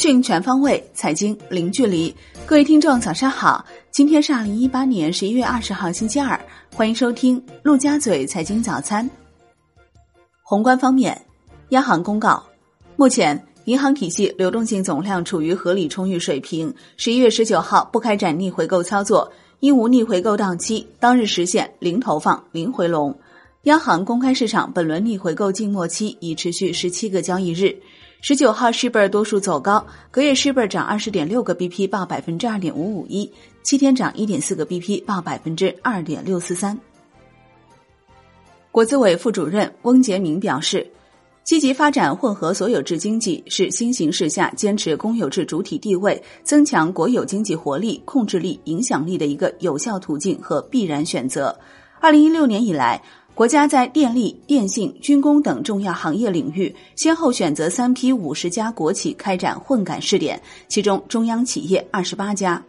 讯全方位，财经零距离。各位听众，早上好！今天是二零一八年十一月二十号，星期二。欢迎收听陆家嘴财经早餐。宏观方面，央行公告，目前银行体系流动性总量处于合理充裕水平。十一月十九号不开展逆回购操作，因无逆回购到期，当日实现零投放、零回笼。央行公开市场本轮逆回购静默期已持续十七个交易日。十九号市本多数走高，隔夜市本涨二十点六个 BP，报百分之二点五五一；七天涨一点四个 BP，报百分之二点六四三。国资委副主任翁杰明表示，积极发展混合所有制经济是新形势下坚持公有制主体地位、增强国有经济活力、控制力、影响力的一个有效途径和必然选择。二零一六年以来。国家在电力、电信、军工等重要行业领域，先后选择三批五十家国企开展混改试点，其中中央企业二十八家。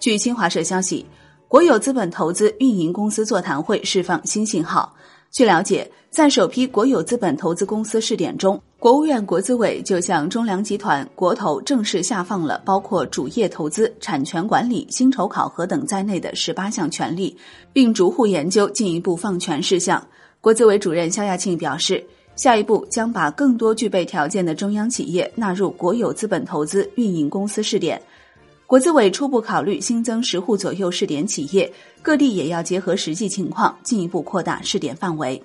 据新华社消息，国有资本投资运营公司座谈会释放新信号。据了解，在首批国有资本投资公司试点中，国务院国资委就向中粮集团、国投正式下放了包括主业投资、产权管理、薪酬考核等在内的十八项权利，并逐户研究进一步放权事项。国资委主任肖亚庆表示，下一步将把更多具备条件的中央企业纳入国有资本投资运营公司试点。国资委初步考虑新增十户左右试点企业，各地也要结合实际情况进一步扩大试点范围。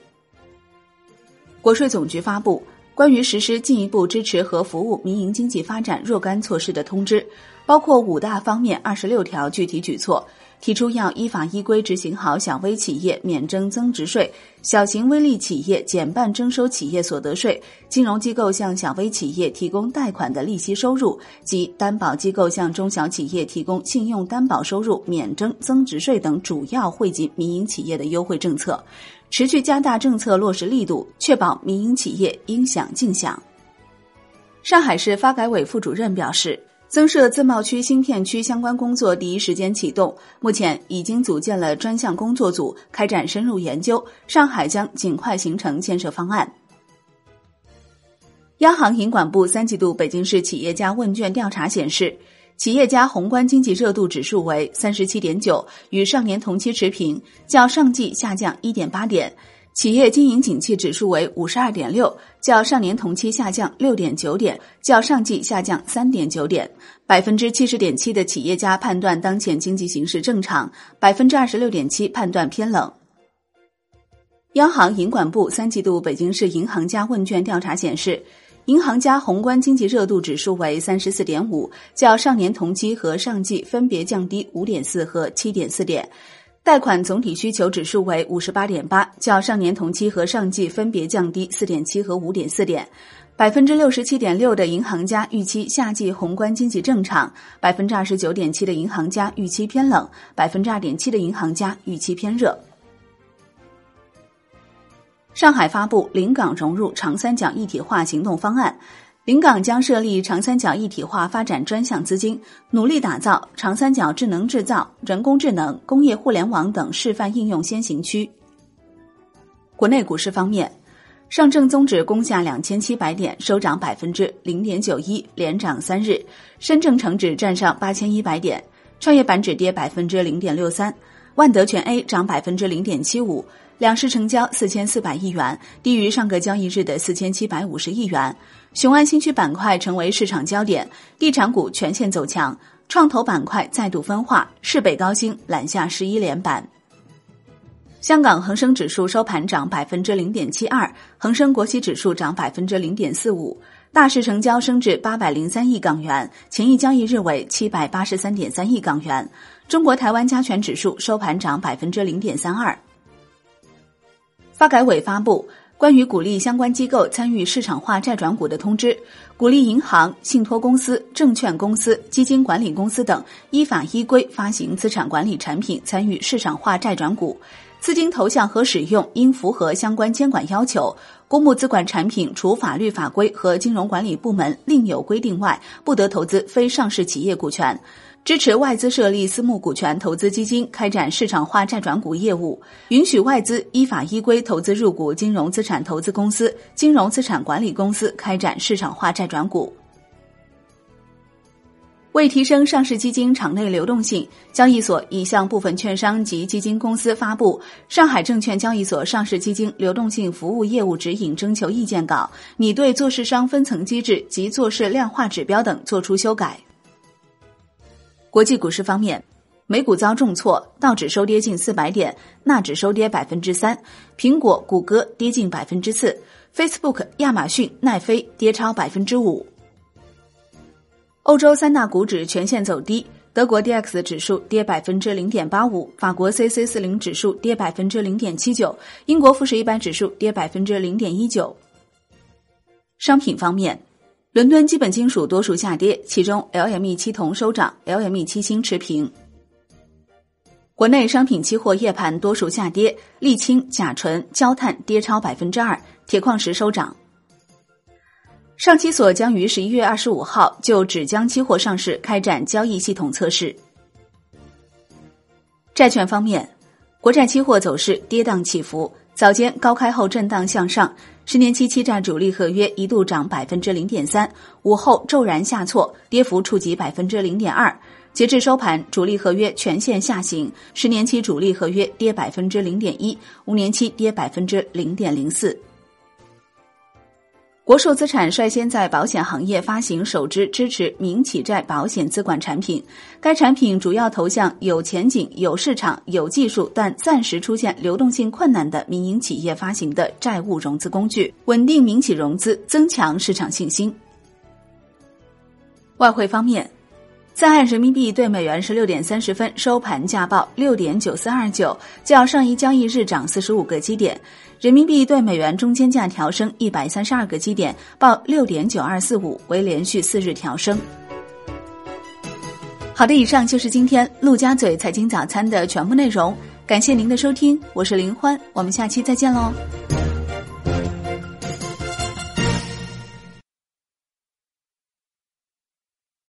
国税总局发布关于实施进一步支持和服务民营经济发展若干措施的通知，包括五大方面二十六条具体举措。提出要依法依规执行好小微企业免征增值税、小型微利企业减半征收企业所得税、金融机构向小微企业提供贷款的利息收入及担保机构向中小企业提供信用担保收入免征增值税等主要惠及民营企业的优惠政策，持续加大政策落实力度，确保民营企业应享尽享。上海市发改委副主任表示。增设自贸区新片区相关工作第一时间启动，目前已经组建了专项工作组，开展深入研究。上海将尽快形成建设方案。央行银管部三季度北京市企业家问卷调查显示，企业家宏观经济热度指数为三十七点九，与上年同期持平，较上季下降一点八点。企业经营景气指数为五十二点六，较上年同期下降六点九点，较上季下降三点九点。百分之七十点七的企业家判断当前经济形势正常，百分之二十六点七判断偏冷。央行银管部三季度北京市银行家问卷调查显示，银行家宏观经济热度指数为三十四点五，较上年同期和上季分别降低五点四和七点四点。贷款总体需求指数为五十八点八，较上年同期和上季分别降低四点七和五点四点。百分之六十七点六的银行家预期夏季宏观经济正常，百分之二十九点七的银行家预期偏冷，百分之二点七的银行家预期偏热。上海发布临港融入长三角一体化行动方案。临港将设立长三角一体化发展专项资金，努力打造长三角智能制造、人工智能、工业互联网等示范应用先行区。国内股市方面，上证综指攻下两千七百点，收涨百分之零点九一，连涨三日；深证成指站上八千一百点，创业板指跌百分之零点六三，万德全 A 涨百分之零点七五。两市成交四千四百亿元，低于上个交易日的四千七百五十亿元。雄安新区板块成为市场焦点，地产股全线走强，创投板块再度分化，市北高新揽下十一连板。香港恒生指数收盘涨百分之零点七二，恒生国企指数涨百分之零点四五，大市成交升至八百零三亿港元，前一交易日为七百八十三点三亿港元。中国台湾加权指数收盘涨百分之零点三二。发改委发布关于鼓励相关机构参与市场化债转股的通知，鼓励银行、信托公司、证券公司、基金管理公司等依法依规发行资产管理产品参与市场化债转股，资金投向和使用应符合相关监管要求。公募资管产品除法律法规和金融管理部门另有规定外，不得投资非上市企业股权。支持外资设立私募股权投资基金，开展市场化债转股业务；允许外资依法依规投资入股金融资产投资公司、金融资产管理公司，开展市场化债转股。为提升上市基金场内流动性，交易所已向部分券商及基金公司发布《上海证券交易所上市基金流动性服务业务指引》征求意见稿，拟对做市商分层机制及做市量化指标等作出修改。国际股市方面，美股遭重挫，道指收跌近四百点，纳指收跌百分之三，苹果、谷歌跌近百分之四，Facebook、亚马逊、奈飞跌超百分之五。欧洲三大股指全线走低，德国 D X 指数跌百分之零点八五，法国 C C 四零指数跌百分之零点七九，英国富时一百指数跌百分之零点一九。商品方面，伦敦基本金属多数下跌，其中 L M E 七铜收涨，L M E 七锌持平。国内商品期货夜盘多数下跌，沥青、甲醇、焦炭跌超百分之二，铁矿石收涨。上期所将于十一月二十五号就纸浆期货上市开展交易系统测试。债券方面，国债期货走势跌宕起伏，早间高开后震荡向上，十年期期债主力合约一度涨百分之零点三，午后骤然下挫，跌幅触及百分之零点二。截至收盘，主力合约全线下行，十年期主力合约跌百分之零点一，五年期跌百分之零点零四。国寿资产率先在保险行业发行首支支持民企债保险资管产品。该产品主要投向有前景、有市场、有技术，但暂时出现流动性困难的民营企业发行的债务融资工具，稳定民企融资，增强市场信心。外汇方面。在岸人民币对美元十六点三十分收盘价报六点九四二九，较上一交易日涨四十五个基点。人民币对美元中间价调升一百三十二个基点，报六点九二四五，为连续四日调升。好的，以上就是今天陆家嘴财经早餐的全部内容，感谢您的收听，我是林欢，我们下期再见喽。